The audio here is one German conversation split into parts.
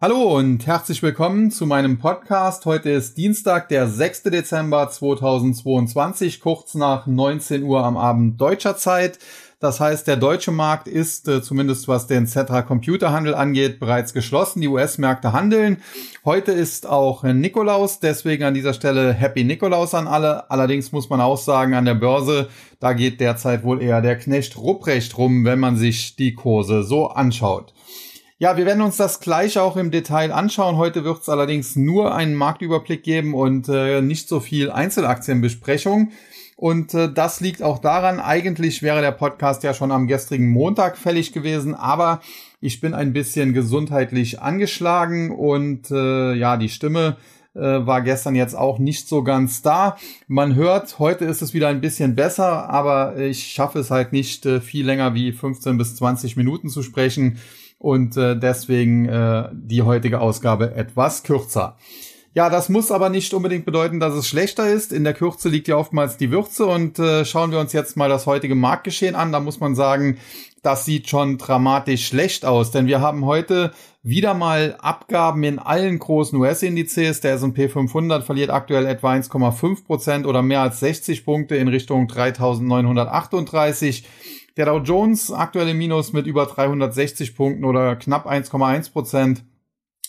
Hallo und herzlich willkommen zu meinem Podcast. Heute ist Dienstag, der 6. Dezember 2022, kurz nach 19 Uhr am Abend deutscher Zeit. Das heißt, der deutsche Markt ist, äh, zumindest was den Cetra Computerhandel angeht, bereits geschlossen. Die US-Märkte handeln. Heute ist auch Nikolaus, deswegen an dieser Stelle Happy Nikolaus an alle. Allerdings muss man auch sagen, an der Börse, da geht derzeit wohl eher der Knecht Rupprecht rum, wenn man sich die Kurse so anschaut. Ja, wir werden uns das gleich auch im Detail anschauen. Heute wird es allerdings nur einen Marktüberblick geben und äh, nicht so viel Einzelaktienbesprechung. Und äh, das liegt auch daran, eigentlich wäre der Podcast ja schon am gestrigen Montag fällig gewesen, aber ich bin ein bisschen gesundheitlich angeschlagen und äh, ja, die Stimme äh, war gestern jetzt auch nicht so ganz da. Man hört, heute ist es wieder ein bisschen besser, aber ich schaffe es halt nicht äh, viel länger wie 15 bis 20 Minuten zu sprechen und äh, deswegen äh, die heutige Ausgabe etwas kürzer. Ja, das muss aber nicht unbedingt bedeuten, dass es schlechter ist. In der Kürze liegt ja oftmals die Würze und äh, schauen wir uns jetzt mal das heutige Marktgeschehen an. Da muss man sagen, das sieht schon dramatisch schlecht aus, denn wir haben heute wieder mal Abgaben in allen großen US-Indizes. Der S&P 500 verliert aktuell etwa 1,5 Prozent oder mehr als 60 Punkte in Richtung 3.938. Der Dow Jones aktuell im Minus mit über 360 Punkten oder knapp 1,1 Prozent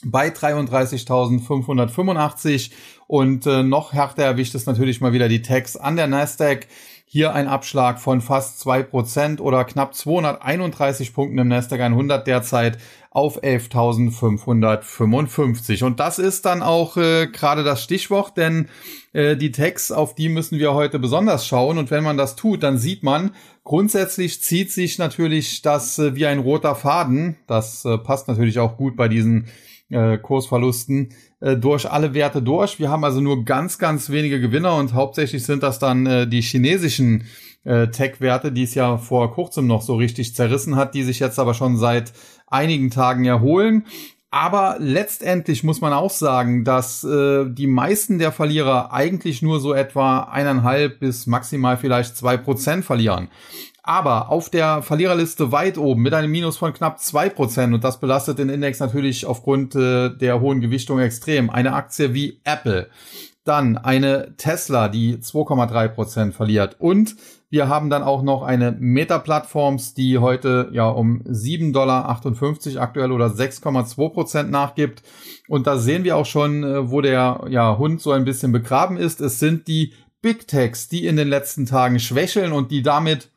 bei 33.585 und äh, noch härter erwischt es natürlich mal wieder die Techs an der Nasdaq. Hier ein Abschlag von fast zwei Prozent oder knapp 231 Punkten im Nasdaq 100 derzeit auf 11.555. Und das ist dann auch äh, gerade das Stichwort, denn äh, die Techs, auf die müssen wir heute besonders schauen. Und wenn man das tut, dann sieht man, grundsätzlich zieht sich natürlich das äh, wie ein roter Faden. Das äh, passt natürlich auch gut bei diesen äh, Kursverlusten äh, durch alle Werte durch. Wir haben also nur ganz, ganz wenige Gewinner und hauptsächlich sind das dann äh, die chinesischen äh, Tech-Werte, die es ja vor kurzem noch so richtig zerrissen hat, die sich jetzt aber schon seit einigen Tagen erholen. Aber letztendlich muss man auch sagen, dass äh, die meisten der Verlierer eigentlich nur so etwa eineinhalb bis maximal vielleicht zwei Prozent verlieren. Aber auf der Verliererliste weit oben mit einem Minus von knapp zwei Prozent und das belastet den Index natürlich aufgrund äh, der hohen Gewichtung extrem. Eine Aktie wie Apple, dann eine Tesla, die 2,3 Prozent verliert und wir haben dann auch noch eine Meta-Plattforms, die heute ja um 7,58 Dollar aktuell oder 6,2 Prozent nachgibt. Und da sehen wir auch schon, äh, wo der ja, Hund so ein bisschen begraben ist. Es sind die Big Techs, die in den letzten Tagen schwächeln und die damit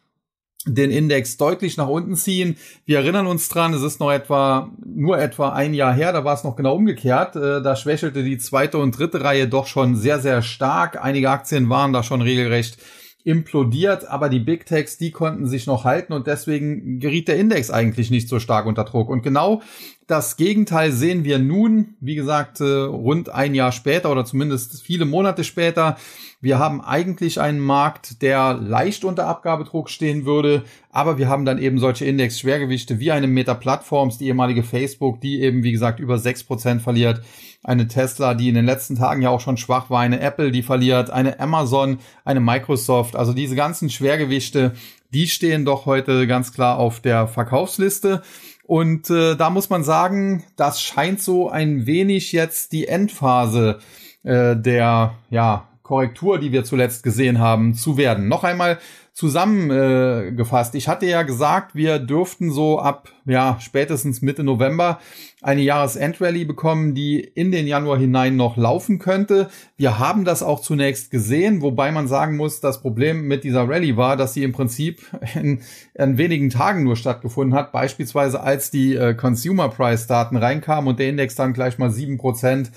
den Index deutlich nach unten ziehen. Wir erinnern uns dran, es ist noch etwa, nur etwa ein Jahr her, da war es noch genau umgekehrt. Äh, da schwächelte die zweite und dritte Reihe doch schon sehr, sehr stark. Einige Aktien waren da schon regelrecht implodiert, aber die Big Techs, die konnten sich noch halten und deswegen geriet der Index eigentlich nicht so stark unter Druck. Und genau das Gegenteil sehen wir nun, wie gesagt, äh, rund ein Jahr später oder zumindest viele Monate später. Wir haben eigentlich einen Markt, der leicht unter Abgabedruck stehen würde, aber wir haben dann eben solche Index-Schwergewichte wie eine Meta Plattforms, die ehemalige Facebook, die eben, wie gesagt, über sechs Prozent verliert, eine Tesla, die in den letzten Tagen ja auch schon schwach war, eine Apple, die verliert, eine Amazon, eine Microsoft, also diese ganzen Schwergewichte, die stehen doch heute ganz klar auf der Verkaufsliste. Und äh, da muss man sagen, das scheint so ein wenig jetzt die Endphase äh, der ja, Korrektur, die wir zuletzt gesehen haben, zu werden. Noch einmal zusammengefasst. Ich hatte ja gesagt, wir dürften so ab ja spätestens Mitte November eine Jahresendrallye bekommen, die in den Januar hinein noch laufen könnte. Wir haben das auch zunächst gesehen, wobei man sagen muss, das Problem mit dieser Rallye war, dass sie im Prinzip in, in wenigen Tagen nur stattgefunden hat. Beispielsweise als die äh, Consumer Price Daten reinkamen und der Index dann gleich mal sieben Prozent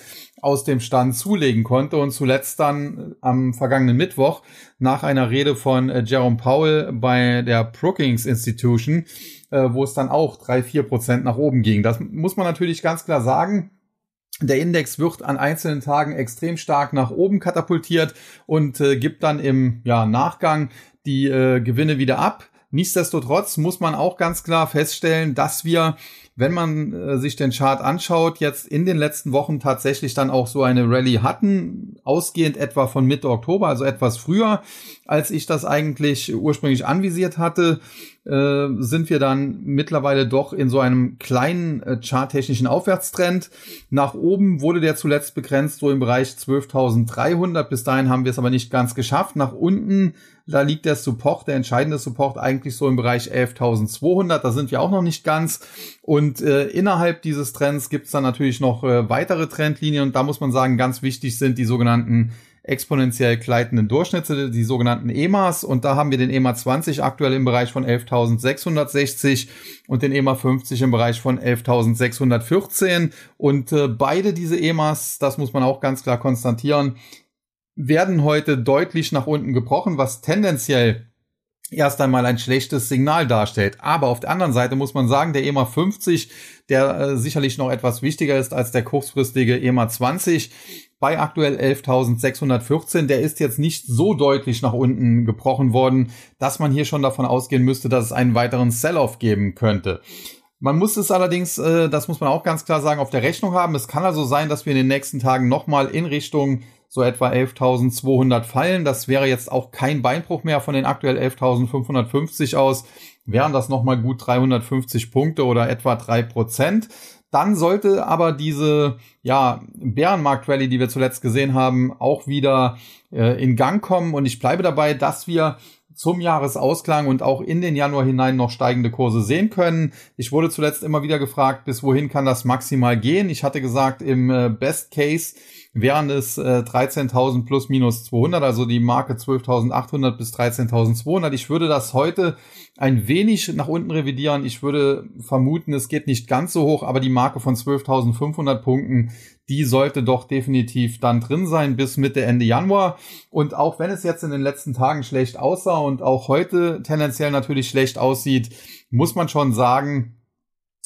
aus dem Stand zulegen konnte und zuletzt dann am vergangenen Mittwoch nach einer Rede von äh, Jerome Powell bei der Brookings Institution, äh, wo es dann auch drei vier Prozent nach oben ging. Das muss man natürlich ganz klar sagen. Der Index wird an einzelnen Tagen extrem stark nach oben katapultiert und äh, gibt dann im ja, Nachgang die äh, Gewinne wieder ab. Nichtsdestotrotz muss man auch ganz klar feststellen, dass wir wenn man äh, sich den Chart anschaut, jetzt in den letzten Wochen tatsächlich dann auch so eine Rallye hatten, ausgehend etwa von Mitte Oktober, also etwas früher, als ich das eigentlich ursprünglich anvisiert hatte, äh, sind wir dann mittlerweile doch in so einem kleinen äh, charttechnischen Aufwärtstrend. Nach oben wurde der zuletzt begrenzt, so im Bereich 12.300. Bis dahin haben wir es aber nicht ganz geschafft. Nach unten da liegt der Support, der entscheidende Support eigentlich so im Bereich 11.200. Da sind wir auch noch nicht ganz. Und äh, innerhalb dieses Trends gibt es dann natürlich noch äh, weitere Trendlinien. Und da muss man sagen, ganz wichtig sind die sogenannten exponentiell gleitenden Durchschnitte, die sogenannten EMAs. Und da haben wir den EMA 20 aktuell im Bereich von 11.660 und den EMA 50 im Bereich von 11.614. Und äh, beide diese EMAs, das muss man auch ganz klar konstatieren, werden heute deutlich nach unten gebrochen, was tendenziell erst einmal ein schlechtes Signal darstellt. Aber auf der anderen Seite muss man sagen, der EMA 50, der äh, sicherlich noch etwas wichtiger ist als der kurzfristige EMA 20, bei aktuell 11.614, der ist jetzt nicht so deutlich nach unten gebrochen worden, dass man hier schon davon ausgehen müsste, dass es einen weiteren Sell-off geben könnte. Man muss es allerdings, äh, das muss man auch ganz klar sagen, auf der Rechnung haben. Es kann also sein, dass wir in den nächsten Tagen nochmal in Richtung so etwa 11.200 fallen. Das wäre jetzt auch kein Beinbruch mehr von den aktuell 11.550 aus. Wären das nochmal gut 350 Punkte oder etwa drei Prozent. Dann sollte aber diese ja, Bärenmarkt-Rallye, die wir zuletzt gesehen haben, auch wieder äh, in Gang kommen. Und ich bleibe dabei, dass wir zum Jahresausklang und auch in den Januar hinein noch steigende Kurse sehen können. Ich wurde zuletzt immer wieder gefragt, bis wohin kann das maximal gehen? Ich hatte gesagt, im äh, Best Case wären es äh, 13.000 plus minus 200, also die Marke 12.800 bis 13.200. Ich würde das heute ein wenig nach unten revidieren. Ich würde vermuten, es geht nicht ganz so hoch, aber die Marke von 12.500 Punkten, die sollte doch definitiv dann drin sein bis Mitte, Ende Januar. Und auch wenn es jetzt in den letzten Tagen schlecht aussah und auch heute tendenziell natürlich schlecht aussieht, muss man schon sagen,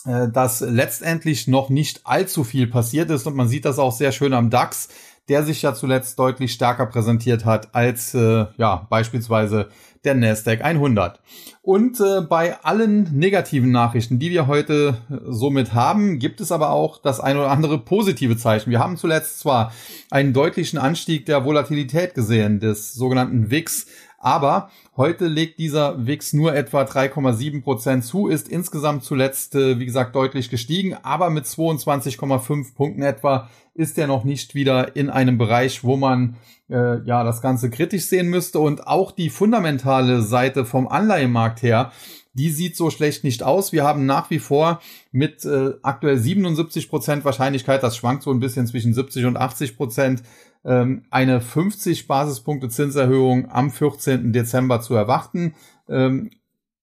äh, dass letztendlich noch nicht allzu viel passiert ist und man sieht das auch sehr schön am DAX, der sich ja zuletzt deutlich stärker präsentiert hat als äh, ja beispielsweise der Nasdaq 100. Und äh, bei allen negativen Nachrichten, die wir heute äh, somit haben, gibt es aber auch das ein oder andere positive Zeichen. Wir haben zuletzt zwar einen deutlichen Anstieg der Volatilität gesehen, des sogenannten VIX, aber heute legt dieser WIX nur etwa 3,7 Prozent zu, ist insgesamt zuletzt, äh, wie gesagt, deutlich gestiegen, aber mit 22,5 Punkten etwa ist er noch nicht wieder in einem Bereich, wo man äh, ja das Ganze kritisch sehen müsste. Und auch die fundamentale Seite vom Anleihemarkt her, die sieht so schlecht nicht aus. Wir haben nach wie vor mit äh, aktuell 77 Prozent Wahrscheinlichkeit, das schwankt so ein bisschen zwischen 70 und 80 Prozent, ähm, eine 50 Basispunkte Zinserhöhung am 14. Dezember zu erwarten. Ähm,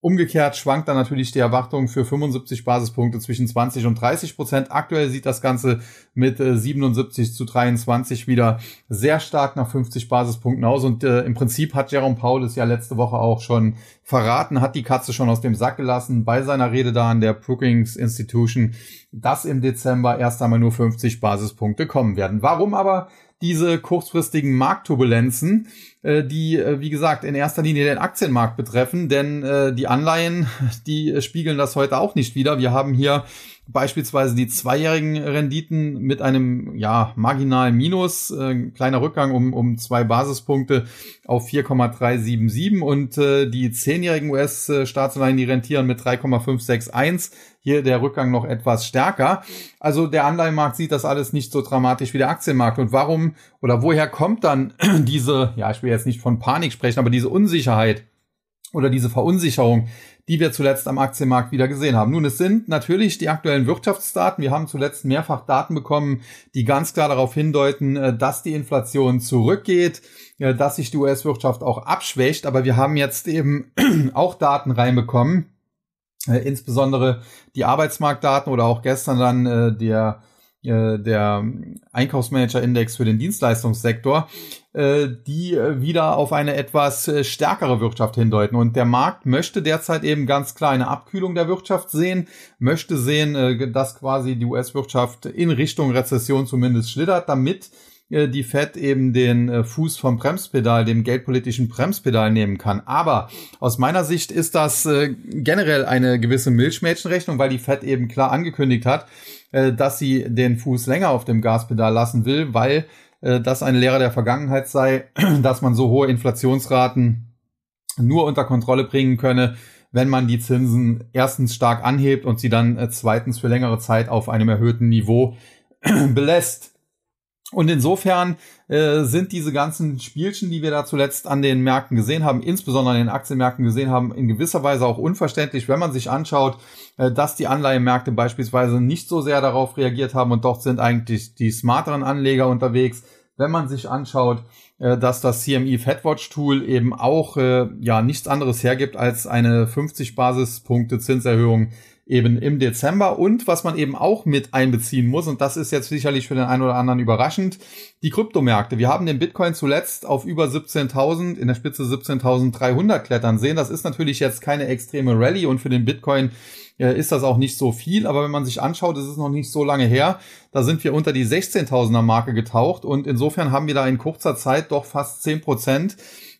Umgekehrt schwankt dann natürlich die Erwartung für 75 Basispunkte zwischen 20 und 30 Prozent. Aktuell sieht das Ganze mit 77 äh, zu 23 wieder sehr stark nach 50 Basispunkten aus. Und äh, im Prinzip hat Jerome Paul es ja letzte Woche auch schon verraten, hat die Katze schon aus dem Sack gelassen bei seiner Rede da an der Brookings Institution, dass im Dezember erst einmal nur 50 Basispunkte kommen werden. Warum aber diese kurzfristigen Marktturbulenzen, äh, die, äh, wie gesagt, in erster Linie den Aktienmarkt betreffen, denn äh, die Anleihen, die spiegeln das heute auch nicht wieder. Wir haben hier beispielsweise die zweijährigen Renditen mit einem ja marginalen Minus, äh, kleiner Rückgang um, um zwei Basispunkte auf 4,377 und äh, die zehnjährigen US-Staatsanleihen, die rentieren mit 3,561. Hier der Rückgang noch etwas stärker. Also der Anleihenmarkt sieht das alles nicht so dramatisch wie der Aktienmarkt. Und warum oder woher kommt dann diese, ja, ich will jetzt nicht von Panik sprechen, aber diese Unsicherheit oder diese Verunsicherung, die wir zuletzt am Aktienmarkt wieder gesehen haben. Nun, es sind natürlich die aktuellen Wirtschaftsdaten. Wir haben zuletzt mehrfach Daten bekommen, die ganz klar darauf hindeuten, äh, dass die Inflation zurückgeht, äh, dass sich die US-Wirtschaft auch abschwächt. Aber wir haben jetzt eben auch Daten reinbekommen, äh, insbesondere die Arbeitsmarktdaten oder auch gestern dann der äh, der Einkaufsmanager-Index für den Dienstleistungssektor, äh, die äh, wieder auf eine etwas stärkere Wirtschaft hindeuten. Und der Markt möchte derzeit eben ganz klar eine Abkühlung der Wirtschaft sehen, möchte sehen, dass quasi die US-Wirtschaft in Richtung Rezession zumindest schlittert, damit die Fed eben den Fuß vom Bremspedal, dem geldpolitischen Bremspedal nehmen kann. Aber aus meiner Sicht ist das generell eine gewisse Milchmädchenrechnung, weil die Fed eben klar angekündigt hat, dass sie den Fuß länger auf dem Gaspedal lassen will, weil das eine Lehre der Vergangenheit sei, dass man so hohe Inflationsraten nur unter Kontrolle bringen könne, wenn man die Zinsen erstens stark anhebt und sie dann zweitens für längere Zeit auf einem erhöhten Niveau belässt. Und insofern äh, sind diese ganzen Spielchen, die wir da zuletzt an den Märkten gesehen haben, insbesondere an den Aktienmärkten gesehen haben, in gewisser Weise auch unverständlich, wenn man sich anschaut, äh, dass die Anleihemärkte beispielsweise nicht so sehr darauf reagiert haben und dort sind eigentlich die smarteren Anleger unterwegs. Wenn man sich anschaut, äh, dass das CME FedWatch Tool eben auch äh, ja nichts anderes hergibt als eine 50 Basispunkte Zinserhöhung eben im Dezember. Und was man eben auch mit einbeziehen muss, und das ist jetzt sicherlich für den einen oder anderen überraschend, die Kryptomärkte. Wir haben den Bitcoin zuletzt auf über 17.000, in der Spitze 17.300 klettern sehen. Das ist natürlich jetzt keine extreme Rallye und für den Bitcoin äh, ist das auch nicht so viel. Aber wenn man sich anschaut, ist es noch nicht so lange her. Da sind wir unter die 16.000er Marke getaucht und insofern haben wir da in kurzer Zeit doch fast 10 Prozent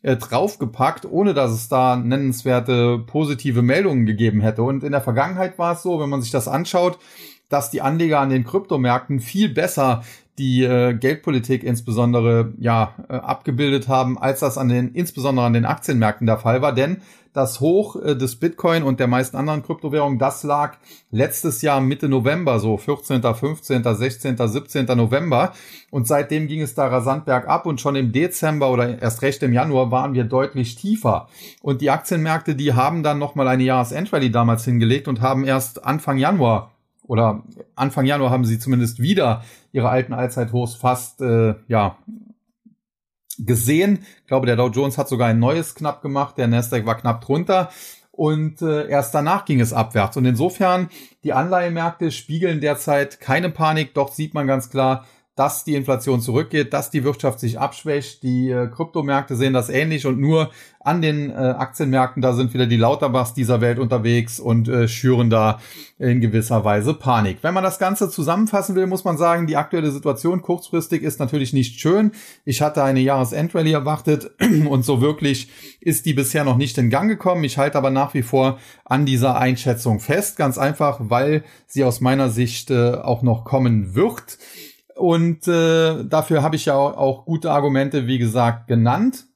äh, draufgepackt, ohne dass es da nennenswerte positive Meldungen gegeben hätte. Und in der Vergangenheit war es so, wenn man sich das anschaut, dass die Anleger an den Kryptomärkten viel besser die äh, Geldpolitik insbesondere ja äh, abgebildet haben, als das an den insbesondere an den Aktienmärkten der Fall war, denn das Hoch äh, des Bitcoin und der meisten anderen Kryptowährungen, das lag letztes Jahr Mitte November, so 14., 15., 16., 17. November und seitdem ging es da rasant bergab und schon im Dezember oder erst recht im Januar waren wir deutlich tiefer und die Aktienmärkte, die haben dann nochmal eine Jahresendrallye damals hingelegt und haben erst Anfang Januar oder Anfang Januar haben sie zumindest wieder ihre alten Allzeithochs fast äh, ja gesehen. Ich glaube, der Dow Jones hat sogar ein neues knapp gemacht, der Nasdaq war knapp drunter und äh, erst danach ging es abwärts. Und insofern, die Anleihemärkte spiegeln derzeit keine Panik, doch sieht man ganz klar, dass die Inflation zurückgeht, dass die Wirtschaft sich abschwächt. Die äh, Kryptomärkte sehen das ähnlich und nur an den äh, Aktienmärkten, da sind wieder die Lauterbachs dieser Welt unterwegs und äh, schüren da in gewisser Weise Panik. Wenn man das Ganze zusammenfassen will, muss man sagen, die aktuelle Situation kurzfristig ist natürlich nicht schön. Ich hatte eine Jahresendrallye erwartet und so wirklich ist die bisher noch nicht in Gang gekommen. Ich halte aber nach wie vor an dieser Einschätzung fest, ganz einfach, weil sie aus meiner Sicht äh, auch noch kommen wird. Und äh, dafür habe ich ja auch, auch gute Argumente, wie gesagt, genannt.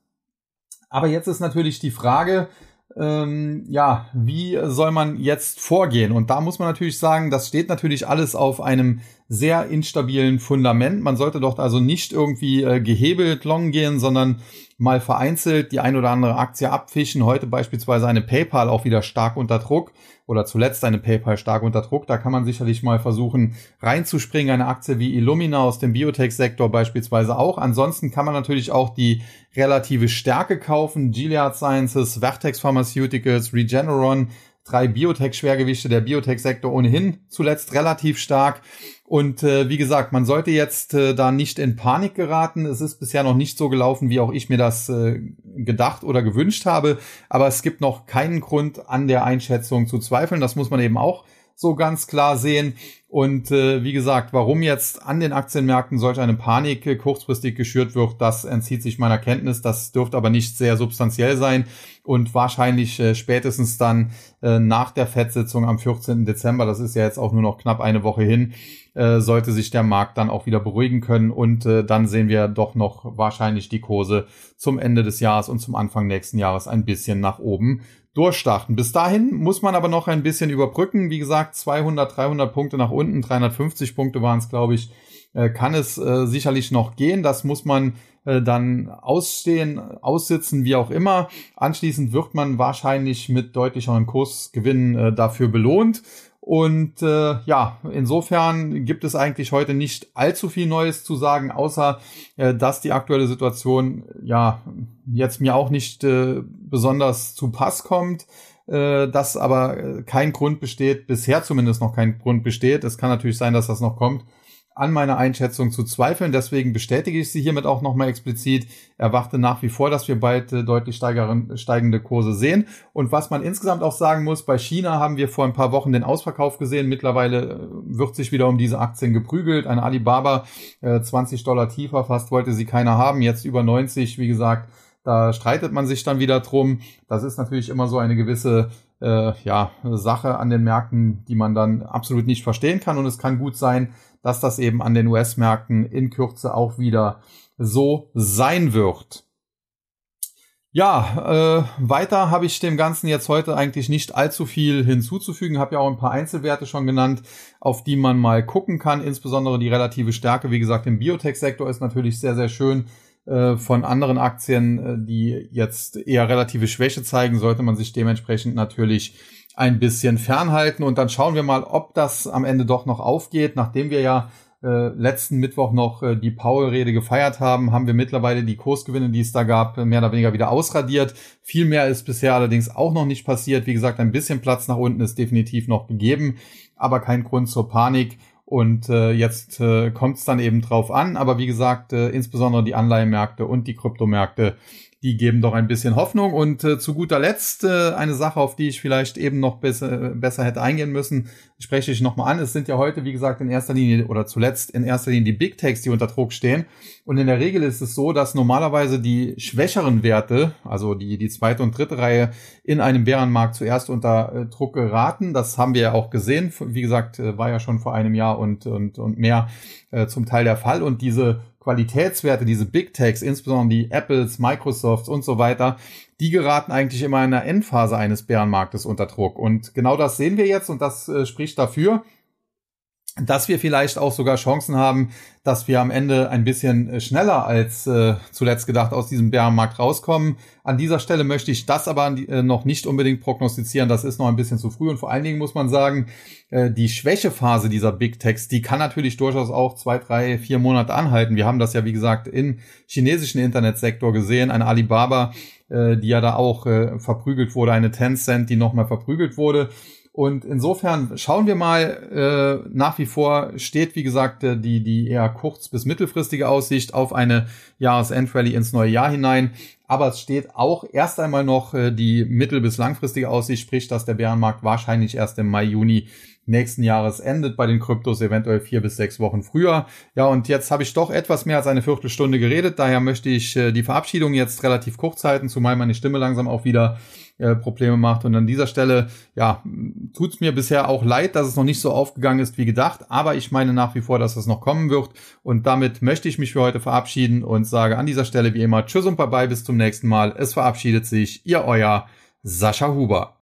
Aber jetzt ist natürlich die Frage, ähm, ja, wie soll man jetzt vorgehen? Und da muss man natürlich sagen, das steht natürlich alles auf einem sehr instabilen Fundament. Man sollte doch also nicht irgendwie äh, gehebelt long gehen, sondern mal vereinzelt die ein oder andere Aktie abfischen. Heute beispielsweise eine PayPal auch wieder stark unter Druck oder zuletzt eine PayPal stark unter Druck. Da kann man sicherlich mal versuchen reinzuspringen. Eine Aktie wie Illumina aus dem Biotech-Sektor beispielsweise auch. Ansonsten kann man natürlich auch die relative Stärke kaufen. Gilead Sciences, Vertex Pharmaceuticals, Regeneron, drei Biotech-Schwergewichte, der Biotech-Sektor ohnehin zuletzt relativ stark. Und äh, wie gesagt, man sollte jetzt äh, da nicht in Panik geraten. Es ist bisher noch nicht so gelaufen, wie auch ich mir das äh, gedacht oder gewünscht habe. Aber es gibt noch keinen Grund an der Einschätzung zu zweifeln. Das muss man eben auch so ganz klar sehen. Und äh, wie gesagt, warum jetzt an den Aktienmärkten solch eine Panik äh, kurzfristig geschürt wird, das entzieht sich meiner Kenntnis. Das dürfte aber nicht sehr substanziell sein und wahrscheinlich äh, spätestens dann äh, nach der FED-Sitzung am 14. Dezember, das ist ja jetzt auch nur noch knapp eine Woche hin, äh, sollte sich der Markt dann auch wieder beruhigen können und äh, dann sehen wir doch noch wahrscheinlich die Kurse zum Ende des Jahres und zum Anfang nächsten Jahres ein bisschen nach oben durchstarten. Bis dahin muss man aber noch ein bisschen überbrücken. Wie gesagt, 200, 300 Punkte nach unten, 350 Punkte waren es, glaube ich, äh, kann es äh, sicherlich noch gehen. Das muss man äh, dann ausstehen, aussitzen, wie auch immer. Anschließend wird man wahrscheinlich mit deutlicheren Kursgewinnen äh, dafür belohnt. Und äh, ja, insofern gibt es eigentlich heute nicht allzu viel Neues zu sagen, außer äh, dass die aktuelle Situation ja jetzt mir auch nicht äh, besonders zu Pass kommt, äh, dass aber kein Grund besteht, bisher zumindest noch kein Grund besteht. Es kann natürlich sein, dass das noch kommt, an meiner Einschätzung zu zweifeln. Deswegen bestätige ich sie hiermit auch nochmal explizit. Erwarte nach wie vor, dass wir bald äh, deutlich steigende Kurse sehen. Und was man insgesamt auch sagen muss, bei China haben wir vor ein paar Wochen den Ausverkauf gesehen. Mittlerweile äh, wird sich wieder um diese Aktien geprügelt. Eine Alibaba äh, 20 Dollar tiefer fast wollte sie keiner haben. Jetzt über 90, wie gesagt. Da streitet man sich dann wieder drum. Das ist natürlich immer so eine gewisse äh, ja, Sache an den Märkten, die man dann absolut nicht verstehen kann. Und es kann gut sein, dass das eben an den US-Märkten in Kürze auch wieder so sein wird. Ja, äh, weiter habe ich dem Ganzen jetzt heute eigentlich nicht allzu viel hinzuzufügen. Habe ja auch ein paar Einzelwerte schon genannt, auf die man mal gucken kann. Insbesondere die relative Stärke, wie gesagt, im Biotech-Sektor ist natürlich sehr, sehr schön. Äh, von anderen Aktien, äh, die jetzt eher relative Schwäche zeigen, sollte man sich dementsprechend natürlich ein bisschen fernhalten. Und dann schauen wir mal, ob das am Ende doch noch aufgeht. Nachdem wir ja äh, letzten Mittwoch noch die Powell-Rede gefeiert haben, haben wir mittlerweile die Kursgewinne, die es da gab, mehr oder weniger wieder ausradiert. Viel mehr ist bisher allerdings auch noch nicht passiert. Wie gesagt, ein bisschen Platz nach unten ist definitiv noch gegeben, aber kein Grund zur Panik. Und äh, jetzt äh, kommt es dann eben drauf an. Aber wie gesagt, äh, insbesondere die Anleihenmärkte und die Kryptomärkte die geben doch ein bisschen Hoffnung. Und äh, zu guter Letzt äh, eine Sache, auf die ich vielleicht eben noch besser, besser hätte eingehen müssen, spreche ich nochmal an. Es sind ja heute, wie gesagt, in erster Linie oder zuletzt in erster Linie die Big Techs, die unter Druck stehen. Und in der Regel ist es so, dass normalerweise die schwächeren Werte, also die, die zweite und dritte Reihe, in einem Bärenmarkt zuerst unter äh, Druck geraten. Das haben wir ja auch gesehen. Wie gesagt, äh, war ja schon vor einem Jahr und, und, und mehr äh, zum Teil der Fall. Und diese Qualitätswerte, diese Big Techs, insbesondere die Apples, Microsofts und so weiter, die geraten eigentlich immer in der Endphase eines Bärenmarktes unter Druck. Und genau das sehen wir jetzt und das äh, spricht dafür, dass wir vielleicht auch sogar Chancen haben, dass wir am Ende ein bisschen äh, schneller als äh, zuletzt gedacht aus diesem Bärenmarkt rauskommen. An dieser Stelle möchte ich das aber äh, noch nicht unbedingt prognostizieren. Das ist noch ein bisschen zu früh und vor allen Dingen muss man sagen, äh, die Schwächephase dieser Big Techs, die kann natürlich durchaus auch zwei, drei, vier Monate anhalten. Wir haben das ja wie gesagt im chinesischen Internetsektor gesehen. Eine Alibaba, äh, die ja da auch verprügelt wurde, eine Tencent, die nochmal verprügelt wurde. Und insofern schauen wir mal, äh, nach wie vor steht, wie gesagt, äh, die, die eher kurz- bis mittelfristige Aussicht auf eine Jahresendrallye ins neue Jahr hinein. Aber es steht auch erst einmal noch äh, die mittel- bis langfristige Aussicht, sprich, dass der Bärenmarkt wahrscheinlich erst im Mai, Juni nächsten Jahres endet, bei den Kryptos eventuell vier bis sechs Wochen früher. Ja, und jetzt habe ich doch etwas mehr als eine Viertelstunde geredet, daher möchte ich äh, die Verabschiedung jetzt relativ kurz halten, zumal meine Stimme langsam auch wieder äh, Probleme macht. Und an dieser Stelle, ja, tut es mir bisher auch leid, dass es noch nicht so aufgegangen ist wie gedacht, aber ich meine nach wie vor, dass es noch kommen wird. Und damit möchte ich mich für heute verabschieden und sage an dieser Stelle wie immer Tschüss und Bye-bye, bis zum nächsten Mal. Es verabschiedet sich Ihr Euer Sascha Huber.